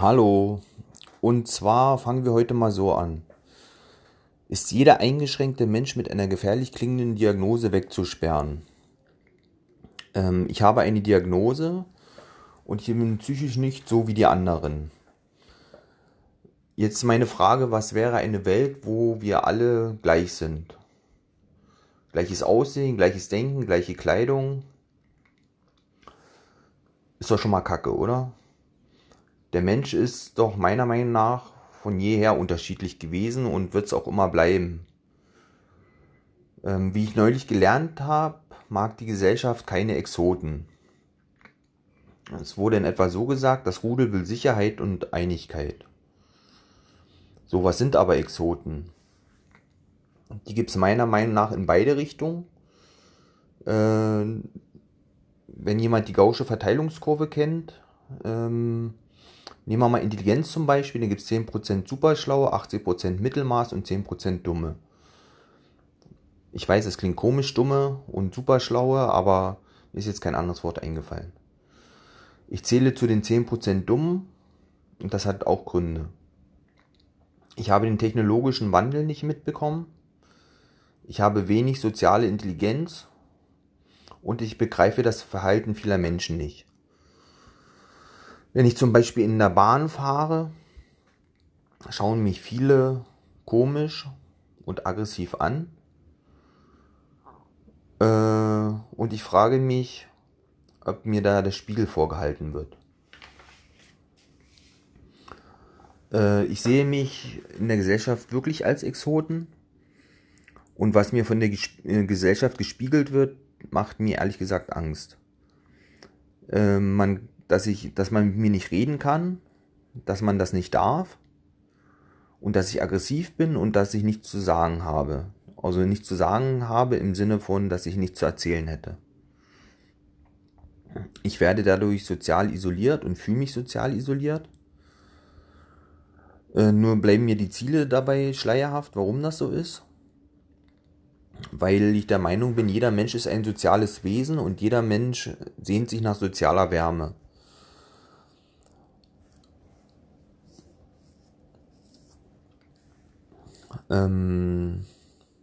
Hallo. Und zwar fangen wir heute mal so an. Ist jeder eingeschränkte Mensch mit einer gefährlich klingenden Diagnose wegzusperren? Ähm, ich habe eine Diagnose und ich bin psychisch nicht so wie die anderen. Jetzt meine Frage, was wäre eine Welt, wo wir alle gleich sind? Gleiches Aussehen, gleiches Denken, gleiche Kleidung. Ist doch schon mal kacke, oder? Der Mensch ist doch meiner Meinung nach von jeher unterschiedlich gewesen und wird es auch immer bleiben. Ähm, wie ich neulich gelernt habe, mag die Gesellschaft keine Exoten. Es wurde in etwa so gesagt, das Rudel will Sicherheit und Einigkeit. So, was sind aber Exoten? Die gibt es meiner Meinung nach in beide Richtungen. Äh, wenn jemand die Gausche Verteilungskurve kennt, ähm, Nehmen wir mal Intelligenz zum Beispiel, da gibt es 10% Superschlaue, 80% Mittelmaß und 10% Dumme. Ich weiß, es klingt komisch, Dumme und Superschlaue, aber mir ist jetzt kein anderes Wort eingefallen. Ich zähle zu den 10% Dummen und das hat auch Gründe. Ich habe den technologischen Wandel nicht mitbekommen. Ich habe wenig soziale Intelligenz und ich begreife das Verhalten vieler Menschen nicht. Wenn ich zum Beispiel in der Bahn fahre, schauen mich viele komisch und aggressiv an. Äh, und ich frage mich, ob mir da der Spiegel vorgehalten wird. Äh, ich sehe mich in der Gesellschaft wirklich als Exoten. Und was mir von der äh, Gesellschaft gespiegelt wird, macht mir ehrlich gesagt Angst. man dass ich, dass man mit mir nicht reden kann, dass man das nicht darf und dass ich aggressiv bin und dass ich nichts zu sagen habe. Also nichts zu sagen habe im Sinne von, dass ich nichts zu erzählen hätte. Ich werde dadurch sozial isoliert und fühle mich sozial isoliert. Äh, nur bleiben mir die Ziele dabei schleierhaft, warum das so ist. Weil ich der Meinung bin, jeder Mensch ist ein soziales Wesen und jeder Mensch sehnt sich nach sozialer Wärme. Ähm,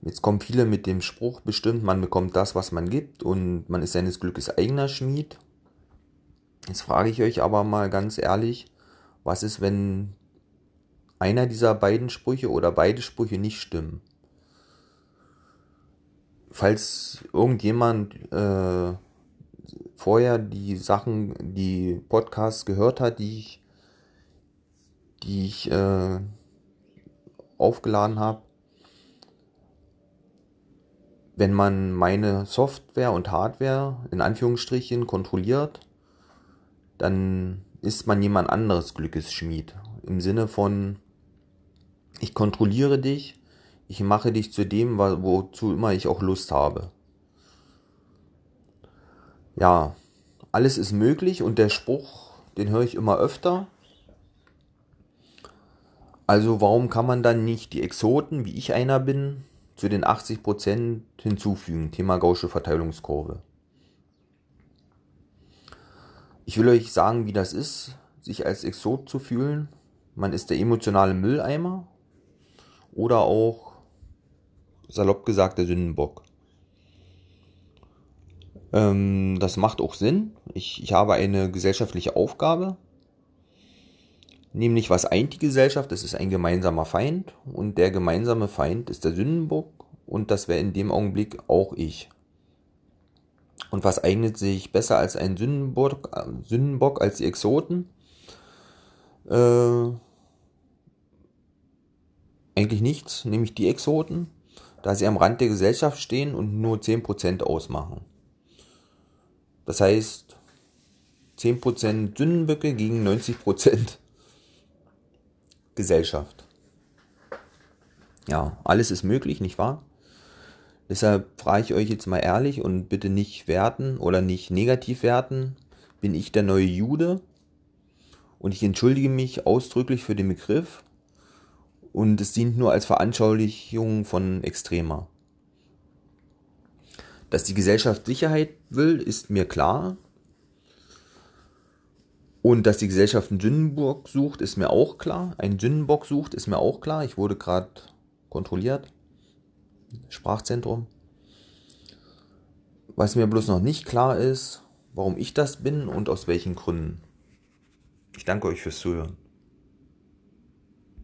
jetzt kommen viele mit dem Spruch bestimmt, man bekommt das, was man gibt und man ist seines Glückes eigener Schmied. Jetzt frage ich euch aber mal ganz ehrlich, was ist, wenn einer dieser beiden Sprüche oder beide Sprüche nicht stimmen? Falls irgendjemand äh, vorher die Sachen, die Podcasts gehört hat, die ich, die ich äh, aufgeladen habe. Wenn man meine Software und Hardware in Anführungsstrichen kontrolliert, dann ist man jemand anderes Glückesschmied. Im Sinne von, ich kontrolliere dich, ich mache dich zu dem, wozu immer ich auch Lust habe. Ja, alles ist möglich und der Spruch, den höre ich immer öfter. Also warum kann man dann nicht die Exoten, wie ich einer bin, zu den 80% hinzufügen? Thema Gausche Verteilungskurve. Ich will euch sagen, wie das ist, sich als Exot zu fühlen. Man ist der emotionale Mülleimer oder auch, salopp gesagt, der Sündenbock. Ähm, das macht auch Sinn. Ich, ich habe eine gesellschaftliche Aufgabe, Nämlich, was eint die Gesellschaft? Es ist ein gemeinsamer Feind und der gemeinsame Feind ist der Sündenbock und das wäre in dem Augenblick auch ich. Und was eignet sich besser als ein Sündenbock, Sündenbock als die Exoten? Äh, eigentlich nichts, nämlich die Exoten, da sie am Rand der Gesellschaft stehen und nur 10% ausmachen. Das heißt, 10% Sündenböcke gegen 90% Gesellschaft. Ja, alles ist möglich, nicht wahr? Deshalb frage ich euch jetzt mal ehrlich und bitte nicht werten oder nicht negativ werten. Bin ich der neue Jude? Und ich entschuldige mich ausdrücklich für den Begriff. Und es dient nur als Veranschaulichung von Extremer. Dass die Gesellschaft Sicherheit will, ist mir klar. Und dass die Gesellschaft einen Sündenbock sucht, ist mir auch klar. Ein Sündenbock sucht, ist mir auch klar. Ich wurde gerade kontrolliert. Sprachzentrum. Was mir bloß noch nicht klar ist, warum ich das bin und aus welchen Gründen. Ich danke euch fürs Zuhören.